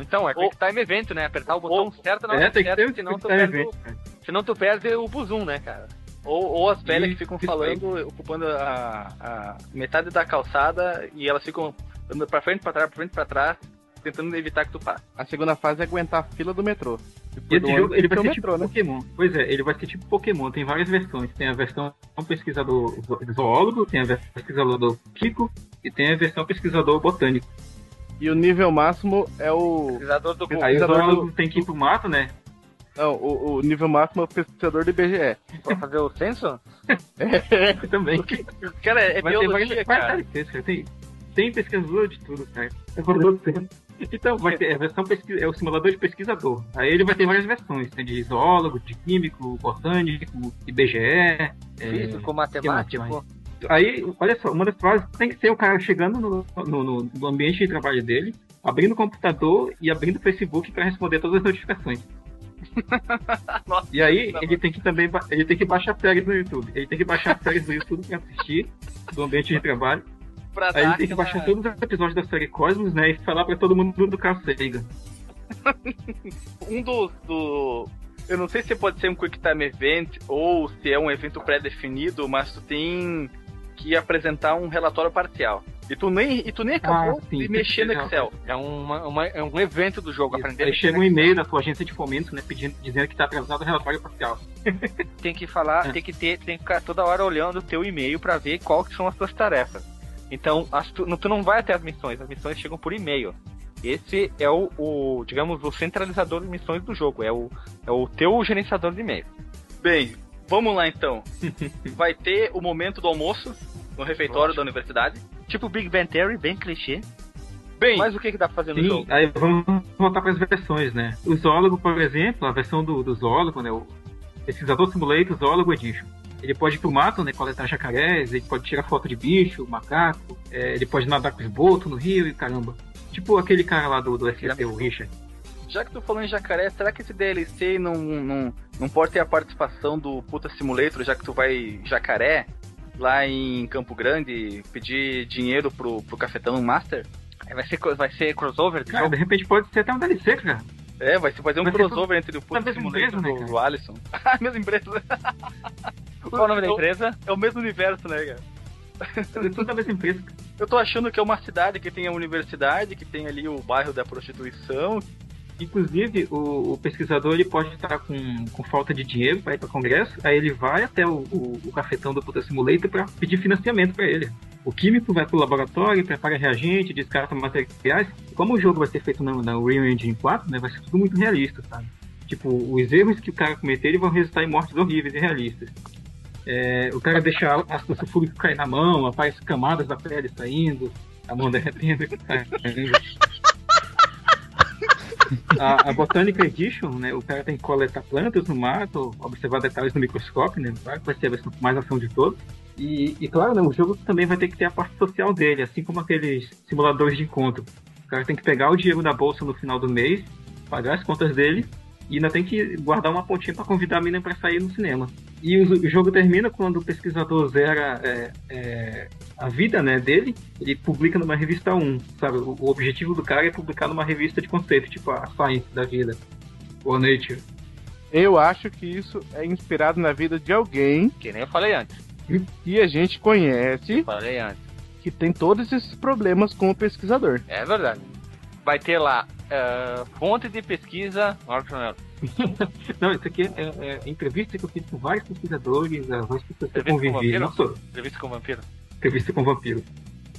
Então, é Ou- Quick Time Event, né? Apertar o botão certo na hora É, tem que certa, senão, tu perde event, o, cara. senão tu perde o buzum, né, cara? Ou, ou as velhas que ficam falando, ocupando a, a metade da calçada e elas ficam andando pra frente, pra trás, pra frente, pra trás, tentando evitar que tu passe. A segunda fase é aguentar a fila do metrô. E do esse jogo ele tem vai ser o tipo metrô, né? Pokémon. Pois é, ele vai ser tipo Pokémon, tem várias versões. Tem a versão pesquisador zo- zoólogo, tem a versão pesquisador Kiko e tem a versão pesquisador botânico. E o nível máximo é o. Pesquisador do. Aí o Pesquisador zoólogo tem que ir pro mato, né? Não, o, o nível máximo é o pesquisador do IBGE. Pra fazer o censo? Também. Cara, é Vai ter biologia, várias cara. cara. Tem, tem pesquisador de tudo, cara. É por todo tempo. Então, vai ter a versão pesquisa, é o simulador de pesquisador. Aí ele vai ter várias versões. Tem de zoólogo, de químico, botânico, IBGE. é, Físico, matemático. mais? Aí, olha só, uma das frases tem que ser o cara chegando no, no, no- no ambiente de trabalho dele, abrindo o computador e abrindo o Facebook para responder todas as notificações. Nossa, E aí, não. ele tem que também ele tem que baixar séries no YouTube. Ele tem que baixar séries do YouTube para assistir do ambiente de trabalho. Pra Aí ele tem que baixar todos os episódios da série Cosmos, né? E falar pra todo mundo do Carl Sagan. um dos do eu não sei se pode ser um quick time event ou se é um evento pré-definido, mas tu tem que apresentar um relatório parcial. E tu nem e tu nem acabou Ah, sim, de mexer no Excel. É, uma, uma- é um evento do jogo. Isso. Aprender Aí chega um e-mail da tua agência de fomento, né? Pedindo, dizendo que tá atrasado o relatório parcial. tem que falar, É. tem que ter, tem que ficar toda hora olhando o teu e-mail pra ver que são as tuas tarefas. Então, as tu, tu não vai até as missões, as missões chegam por e-mail. Esse é o, o, digamos, o centralizador de missões do jogo. É o, é o teu gerenciador de e-mail. Bem, vamos lá então. Vai ter o momento do almoço no refeitório da universidade. Tipo Big Bang Theory, bem clichê. Bem, mas o que, que dá pra fazer no Sim, jogo? aí vamos voltar para as versões, né? O zoólogo, por exemplo, a versão do, do zoólogo, né? O pesquisador simulator zoólogo edition. Ele pode ir pro mato, né? Coletar jacarés, ele pode tirar foto de bicho, macaco, é, ele pode nadar com esboto no rio e caramba. Tipo aquele cara lá do, do SLT, o Richard. Já que tu falou em jacaré, será que esse DLC não, não, não pode ter a participação do Puta Simulator, já que tu vai jacaré lá em Campo Grande pedir dinheiro pro, pro Cafetão Master? Vai ser, vai ser crossover Cara, jogo? de repente pode ser até um DLC, cara. É, vai ser fazer um Vai ser crossover entre o Puta Simulator empresa, né, do, Alisson. a mesma empresa. Qual o nome da É empresa? É o mesmo universo, né, cara? É tudo da mesma empresa. Eu tô achando que é uma cidade que tem a universidade, que tem ali o bairro da prostituição. Inclusive, o, o pesquisador ele pode estar com, com falta de dinheiro para ir para congresso, aí ele vai até o, o, o cafetão do Puta Simulator para pedir financiamento para ele. O químico vai pro laboratório, prepara reagente, descarta materiais. Como o jogo vai ser feito na, Unreal Engine 4, né, vai ser tudo muito realista, sabe? Tipo, os erros que o cara cometer vão resultar em mortes horríveis e realistas. É, o cara deixa ácido sulfúrico cair na mão, aparece camadas da pele saindo, a mão derretendo. A, a Botânica Edition, né, o cara tem que coletar plantas no mato, observar detalhes no microscópio, né, vai ser a versão mais ação de todos. E, e claro, né, o jogo também vai ter que ter a parte social dele, assim como aqueles simuladores de encontro. O cara tem que pegar o dinheiro da bolsa no final do mês, pagar as contas dele e ainda tem que guardar uma pontinha para convidar a mina para sair no cinema. E o, o jogo termina quando o pesquisador zera é, é, a vida né, dele, ele publica numa revista 1, sabe? O, o objetivo do cara é publicar numa revista de conceito, tipo a Science da vida, ou a Nature. Eu acho que isso é inspirado na vida de alguém Que nem eu falei antes. que a gente conhece Falei antes. que tem todos esses problemas com o pesquisador. É verdade. Vai ter lá eh, fonte de pesquisa. Que não. Isso aqui é, é, é entrevista que eu fiz com vários pesquisadores, ah, várias pessoas que eu com convivi. sou Entrevista com o vampiro. entrevista com vampiro.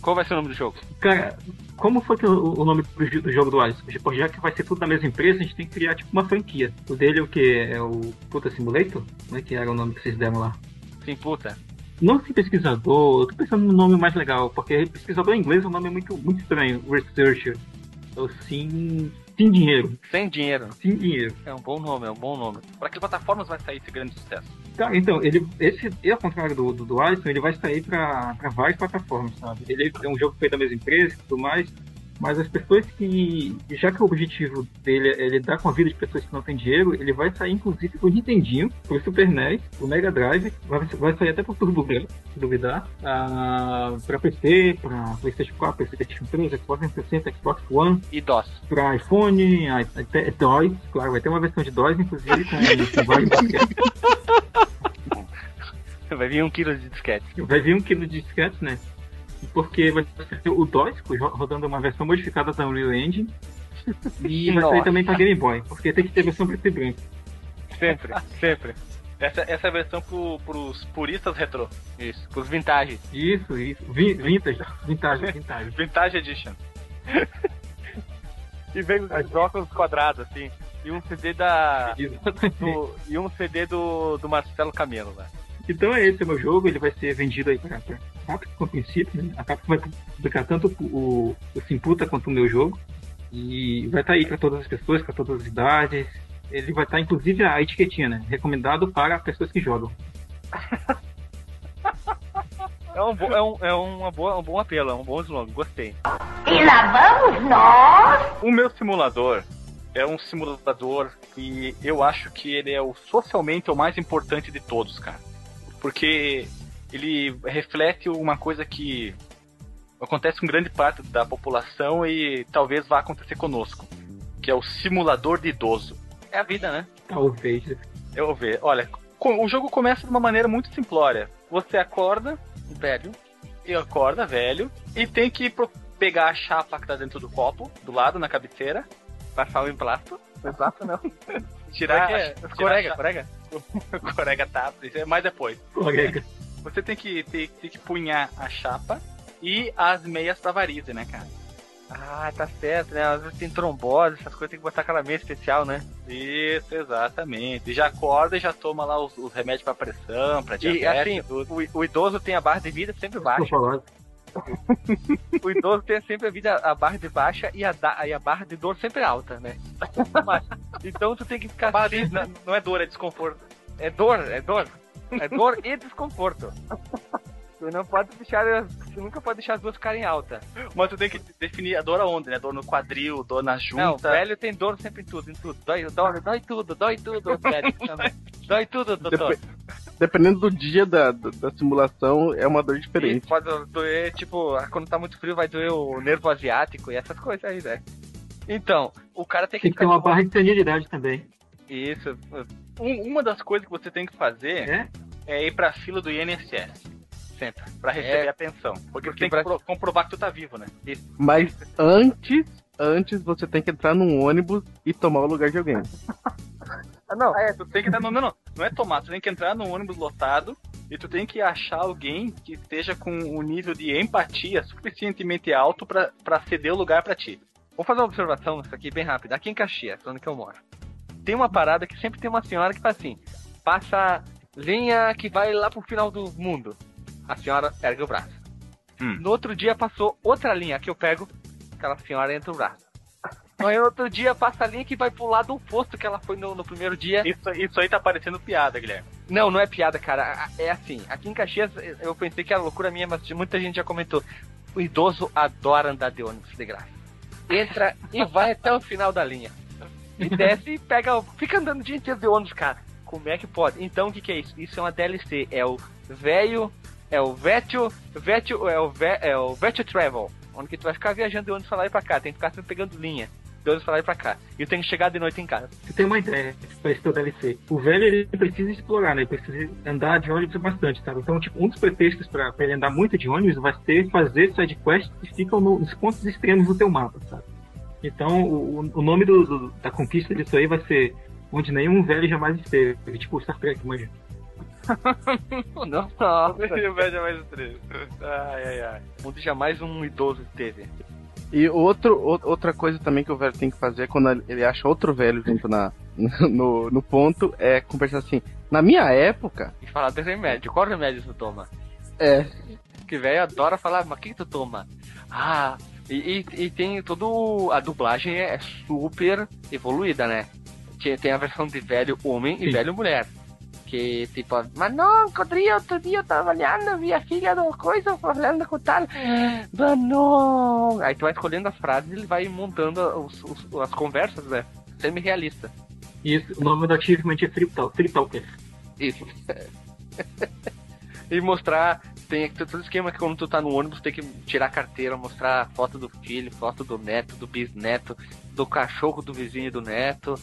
Qual vai ser o nome do jogo? Cara, como foi que o, o nome do, do jogo do Alisson? Tipo, já que vai ser tudo da mesma empresa, a gente tem que criar tipo uma franquia. O dele é o que? É o Puta Simulator? Como é que era o nome que vocês deram lá? Sim, puta. Não assim pesquisador, eu tô pensando no nome mais legal, porque pesquisador em inglês é um nome muito, muito estranho. Researcher. Ou sim. Sim dinheiro. Sem dinheiro. Sim dinheiro. É um bom nome, é um bom nome. Para que plataformas vai sair esse grande sucesso? Cara, então, ele, esse, ao contrário do, do, do Alisson, ele vai sair pra várias plataformas, sabe? Ele é um jogo feito da mesma empresa e tudo mais, mas as pessoas que, já que o objetivo dele é lidar com a vida de pessoas que não têm dinheiro, ele vai sair inclusive pro Nintendinho, pro Super NES, pro Mega Drive, vai, vai sair até pro Turbo Grande, se duvidar, ah, pra PC, pra Playstation 4, Playstation 3, Xbox 360, Xbox One, E DOS. pra iPhone, até DOS, claro, vai ter uma versão de DOS, inclusive, com, com vários. Vai vir um quilo de disquete. Vai vir um quilo de disquetes, né? Porque vai ser o DOS ro- rodando uma versão modificada da Unreal Engine. E vai sair também pra Game Boy, porque tem que ter versão preto e branco. Sempre, sempre. Essa, essa é a versão pro, pros puristas retrô. Isso. Os vintage. Isso, isso. Vi- Vintage, vintage, vintage. Vintage Edition. E vem os óculos quadrados, assim. E um CD da. Do- e um CD do, do Marcelo Camelo lá. Então é esse o meu jogo, ele vai ser vendido aí pra, pra Capcom, a princípio, né? A Capcom vai publicar tanto o, o Simputa quanto o meu jogo. E vai estar aí pra todas as pessoas, pra todas as idades. Ele vai estar, inclusive, a etiquetinha, né? Recomendado para pessoas que jogam. É um, bo- é um, é uma boa, um bom apelo, é um bom slogan, gostei. E lá vamos nós. O meu simulador é um simulador que eu acho que ele é o socialmente o mais importante de todos, cara. Porque ele reflete uma coisa que acontece com grande parte da população e talvez vá acontecer conosco, que é o simulador de idoso. É a vida, né? Talvez. Eu vou ver. Olha, o jogo começa de uma maneira muito simplória. Você acorda, velho, e acorda, velho, e tem que pegar a chapa que tá dentro do copo, do lado, na cabeceira. Passar o emplasto. Exato, não. Tirar. É é? tirar Corega, corega. corega tá, isso é mais depois. Colega. Você tem que, ter, tem que punhar a chapa e as meias pra varize, né, cara? Ah, tá certo, né? Às vezes tem trombose, essas coisas tem que botar aquela meia especial, né? Isso, exatamente. E já acorda e já toma lá os, os remédios pra pressão, pra E diabetes. assim, tudo. o, o idoso tem a barra de vida sempre baixa. O idoso tem sempre a vida, a barra de baixa e a, da- e a barra de dor sempre alta, né? Então tu tem que ficar Barra de- não, não é dor, é desconforto. É dor, é dor. É dor e desconforto. Tu não pode deixar. Tu nunca pode deixar as duas ficarem altas. Mas tu tem que definir a dor aonde, né? Dor no quadril, dor na junta. Não, velho tem dor sempre em tudo, em tudo. Dói, dói, dói tudo, dói tudo, velho. Dói tudo, doutor. Depe- Dependendo do dia da, da, da simulação, é uma dor E diferente. pode doer, tipo, quando tá muito frio vai doer o nervo asiático e essas coisas aí, né? Então, o cara tem que Tem que ter uma barra de senilidade também. Isso. Um- uma das coisas que você tem que fazer É? é ir pra fila do INSS. Senta. Pra receber É. a pensão. Porque, Porque tem pra- que pro- comprovar que tu tá vivo, né? Mas antes, antes você tem que entrar num ônibus e tomar o lugar de alguém. Não. Ah, é, tu tem que entrar. Não, não, não. Não é tomar, tu tem que entrar num ônibus lotado e tu tem que achar alguém que esteja com um nível de empatia suficientemente alto pra, pra ceder o lugar pra ti. Vou fazer uma observação nisso aqui bem rápida. Aqui em Caxias, onde que eu moro, tem uma parada que sempre tem uma senhora que faz assim: passa linha que vai lá pro final do mundo. A senhora ergue o braço. Hum. No outro dia passou outra linha que eu pego, aquela senhora entra o braço. Aí no outro dia passa a linha que vai pro lado oposto que ela foi no, no primeiro dia. Isso, isso aí tá parecendo piada, Guilherme. Não, não é piada, cara. É assim, aqui em Caxias eu pensei que era loucura minha, mas muita gente já comentou. O idoso adora andar de ônibus de graça. Entra e vai até o final da linha. E desce e pega. Fica andando o dia inteiro de ônibus, cara. Como é que pode? Então o que, que é isso? Isso é uma DLC. É o velho. É o Vetio. Vetio é o, ve, é o Vetio Travel. Onde que tu vai ficar viajando de ônibus pra lá e pra cá. Tem que ficar sempre pegando linha. De ônibus pra lá e pra cá. E eu tenho que chegar de noite em casa. Você tem uma ideia pra esse teu DLC. O velho ele precisa explorar, né? Ele precisa andar de ônibus bastante, sabe? Então, tipo, um dos pretextos pra, pra ele andar muito de ônibus vai ser fazer sidequests que ficam no- nos pontos extremos do teu mapa, sabe? Então, o, o- nome do- do- da conquista disso aí vai ser Onde Nenhum Velho Jamais Esteve. Tipo Star Trek, manja. Nossa. Veja mais três. Ai, ai, ai. Onde jamais um idoso teve. E outro, o- outra coisa também que o velho tem que fazer quando ele acha outro velho junto na, no, no ponto é conversar assim. Na minha época, E falar de remédio. Qual remédio tu toma? é. Que velho adora falar, mas o que, que tu toma? Ah, e, e, e tem todo. A dublagem é super evoluída, né? Tem, a versão de velho homem e Sim. velho mulher. Que tipo, mas não, encontrei outro dia, eu tava olhando, vi a filha do coisa falando com tal. Mas não. Aí tu vai escolhendo as frases e ele vai montando os, os- as conversas, né? Semi-realista. E isso, o nome do achievement é Free Talk- Free Talker. Isso. e mostrar. Tem todo esquema que quando tu tá no ônibus tem que tirar a carteira, mostrar foto do filho, foto do neto, do bisneto, do cachorro do vizinho e do neto.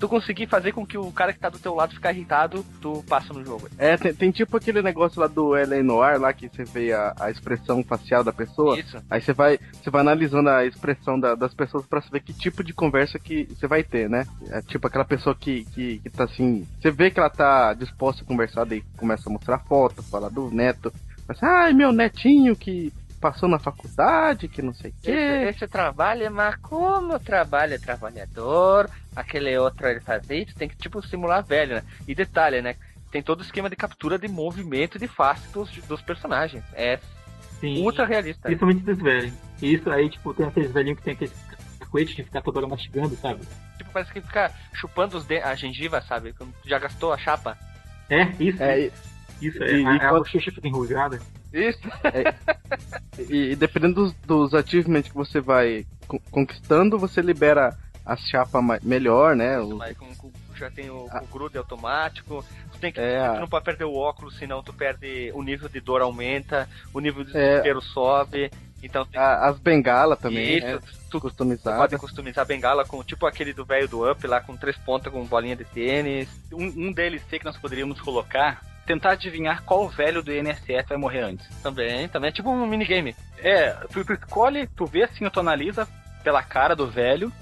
Tu conseguir fazer com que o cara que tá do teu lado ficar irritado, tu passa no jogo. É, tem, tem tipo aquele negócio lá do Ellen Noir, lá que você vê a, a expressão facial da pessoa. Isso. Aí você vai, você vai analisando a expressão da- das pessoas pra saber que tipo de conversa que você vai ter, né? É tipo aquela pessoa que, que, que tá assim. Você vê que ela tá disposta a conversar, daí começa a mostrar foto, falar do neto. Mas, ai, meu netinho que passou na faculdade, que não sei o quê. Esse, esse trabalho, mas como o trabalho é trabalhador, aquele outro ele faz isso, tem que tipo simular velho, né? E detalhe, né? Tem todo o esquema de captura de movimento e de face dos, dos personagens. É Sim. ultra realista. Principalmente dos velhos. E isso aí, tipo, tem aqueles velhinhos que tem aquele cacuete de ficar toda hora mastigando, sabe? Tipo, parece que fica chupando os de- a gengiva, sabe? Quando tu já gastou a chapa. É, isso. É, e, isso, é. e- a, e a bochecha fica enrugada. Isso. e, e dependendo dos, dos achievements que você vai con- conquistando, você libera a chapa melhor, né? O- Mas com, com- já tem o, Ah. o grude automático. Tu tem que. É, tu não pode perder o óculos, senão tu perde. O nível de dor aumenta, o nível de É. desespero sobe. Então tem a- as bengalas também, Isso, né? tu, tu Customizadas. pode customizar a bengala com tipo aquele do velho do Up lá com três pontas com bolinha de tênis. Um, um DLC que nós poderíamos colocar, tentar adivinhar qual velho do INSS vai morrer antes. Também, também é tipo um minigame. É, tu, tu escolhe, tu vê assim, tu analisa pela cara do velho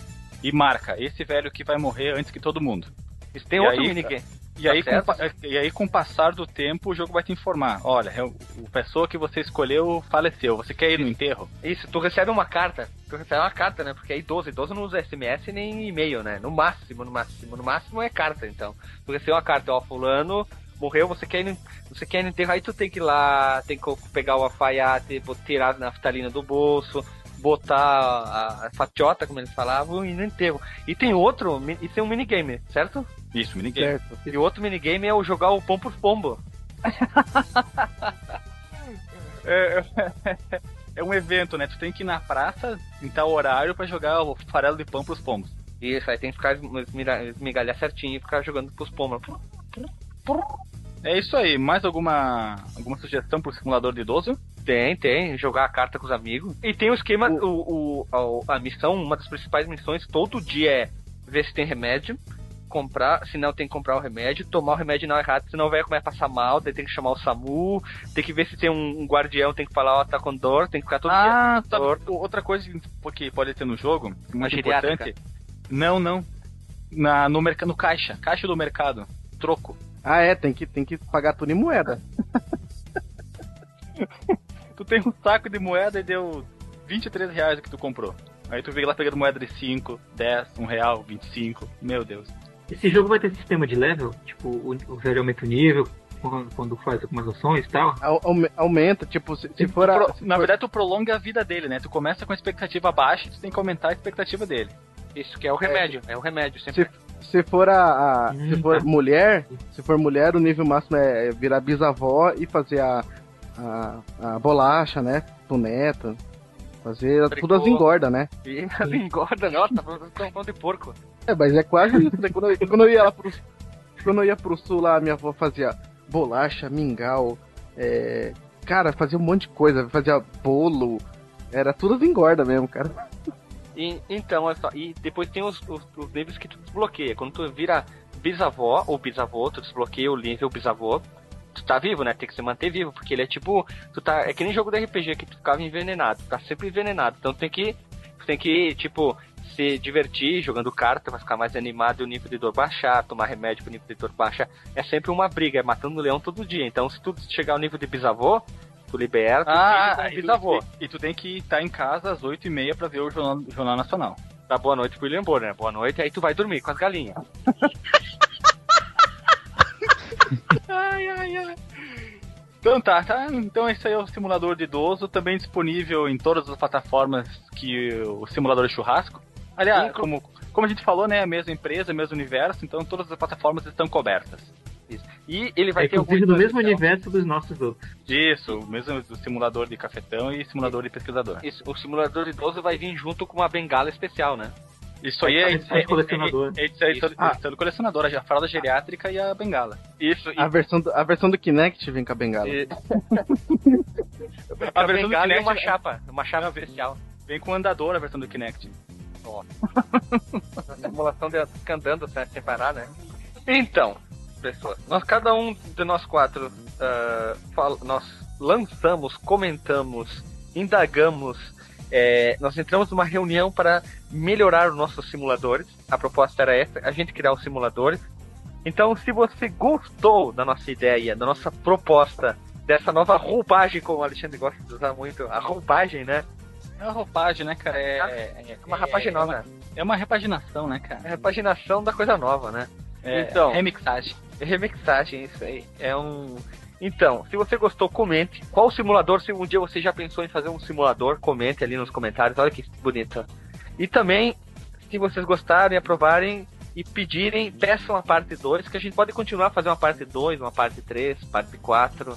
e marca esse velho que vai morrer antes que todo mundo. Isso tem E outro aí, minigame. E aí, Tá com, certo. pa- e aí, com o passar do tempo, o jogo vai te informar. Olha, é o, o pessoa que você escolheu faleceu. Você quer ir no enterro? Isso, tu recebe uma carta. Tu recebe uma carta, né? Porque é idoso. Idoso não usa SMS nem e-mail, né? No máximo, no máximo. No máximo é carta, então. Tu recebe uma carta, ó, fulano morreu, você quer ir no, você quer enterro, aí tu tem que ir lá, tem que pegar o alfaiate, bo- tirar a naftalina do bolso, botar a, a fatiota, como eles falavam, e ir no enterro. E tem outro, e tem um minigame, certo? Isso, minigame. Certo. E o outro minigame é o jogar o pompos pombo. É, é- é um evento, né? Tu tem que ir na praça em tal horário pra jogar o farelo de pão pros pombos. Isso, aí tem que ficar esmigalhar certinho e ficar jogando pros pombos. É isso aí. Mais alguma, alguma sugestão pro simulador de idoso? Tem, tem, jogar a carta com os amigos. E tem o esquema, o, o, a, a missão, uma das principais missões, todo dia é ver se tem remédio, comprar, se não tem que comprar o remédio, tomar o remédio não errado, senão o velho começa a passar mal, daí tem que chamar o SAMU, tem que ver se tem um, um guardião, tem que falar, ó, tá com dor, tem que ficar todo Ah, dia. sabe, Dor. outra coisa que pode ter no jogo, muito geriátrica. importante. Não, não. Na, no, mercado, no caixa. Caixa do mercado. Troco. Ah, é, tem que, tem que pagar tudo em moeda. Tu tem um saco de moeda e deu 23 reais o que tu comprou. Aí tu veio lá pegando moeda de 5, 10, 1 real, 25. Meu Deus. Esse jogo vai ter sistema de level? Tipo, o, o velho aumenta o nível quando, quando faz algumas ações e tal? Au- aume- Aumenta, tipo, se, se for a, Pro- se na for- verdade, tu prolonga a vida dele, né? Tu começa com a expectativa baixa e tu tem que aumentar a expectativa dele. Isso que é o remédio, é, o remédio, sempre. se, se for a, a- se for mulher, se for mulher, o nível máximo é virar bisavó e fazer a, a, a bolacha, né? Pro neto. Fazer Bricô. tudo as engorda, né? E engorda, né? Ó, tá falando tá falando de porco. É, mas é quase isso, né? Quando eu, quando eu ia lá pro, quando eu ia pro sul lá, minha avó fazia bolacha, mingau, é, cara, fazia um monte de coisa, fazia bolo, era tudo as engorda mesmo, cara. E, então, olha só, e depois tem os, os, os níveis que tu desbloqueia. Quando tu vira bisavó ou bisavô, tu desbloqueia o nível bisavô. Tu tá vivo, né? Tem que se manter vivo, porque ele é tipo. Tu tá. É que nem jogo de RPG que tu ficava envenenado. Tu tá sempre envenenado. Então tem que. Tem que, tipo, se divertir jogando carta pra ficar mais animado e o nível de dor baixar, tomar remédio pro nível de dor baixar. É sempre uma briga, é matando o leão todo dia. Então se tu chegar ao nível de bisavô, tu libera, tu o e bisavô. e, e tu tem que estar em casa às 8h30 pra ver o Jornal, Jornal Nacional. Dá boa noite pro William Bonner, né? Boa noite, aí tu vai dormir com as galinhas. Ai, ai, ai. Então tá, tá. Então esse aí é o simulador de idoso, também disponível em todas as plataformas que o simulador de churrasco. Aliás, Inclu- como, como a gente falou, né, a mesma empresa, mesmo universo, então todas as plataformas estão cobertas. E ele vai É, ter inclusive no mesmo universo dos nossos outros. Isso, o mesmo do simulador de cafetão e simulador de pesquisador. Isso, o simulador idoso vai vir junto com uma bengala especial, né? Isso aí é, é, Edição de colecionador. É, é, é, edição- Isso. edição do colecionador, a fralda geriátrica e a bengala. Isso, e A versão do, a versão do Kinect vem com a bengala. E- A a versão do bengala e Kinect uma é- chapa, uma chapa especial. Vem com andador a versão do Kinect. A simulação de fica andando sem parar, né? Então, pessoas, nós cada um de nós quatro, ah, fal- nós lançamos, comentamos, indagamos, é, nós entramos numa reunião para melhorar os nossos simuladores. A proposta era essa, a gente criar os simuladores. Então, se você gostou da nossa ideia, da nossa proposta, dessa nova roupagem, como o Alexandre gosta de usar muito, a roupagem, né? É uma roupagem, né, cara? É, é, É uma roupagem é nova. uma- É uma repaginação, né, cara? É a repaginação da coisa nova, né? É, Então. remixagem. Remixagem, isso aí. É um. Então, se você gostou, comente. Qual simulador, se um dia você já pensou em fazer um simulador, comente ali nos comentários. Olha que bonito. E também, se vocês gostarem, aprovarem e pedirem, peçam a parte 2, que a gente pode continuar a fazer uma parte 2, uma parte 3, parte 4.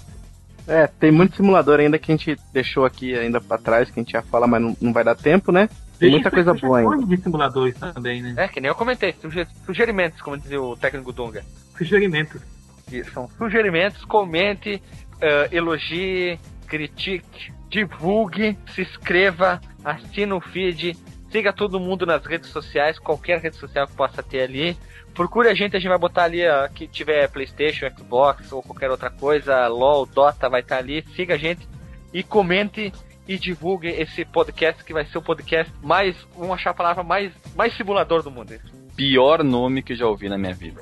É, tem muito simulador ainda que a gente deixou aqui ainda pra trás, que a gente já fala, mas não, não vai dar tempo, né? Tem muita coisa boa ainda. de simuladores também, né? É, que nem eu comentei. suge- Sugerimentos, como dizia o técnico Dunga. Sugerimentos. que são sugerimentos, comente, eh, elogie, critique, divulgue, se inscreva, assine o feed, siga todo mundo nas redes sociais, qualquer rede social que possa ter ali. Procure a gente, a gente vai botar ali ó, que tiver Playstation, Xbox ou qualquer outra coisa, LOL, Dota vai estar ali. Siga a gente e comente e divulgue esse podcast que vai ser o podcast mais, vamos achar a palavra mais, mais simulador do mundo. Pior nome que já ouvi na minha vida.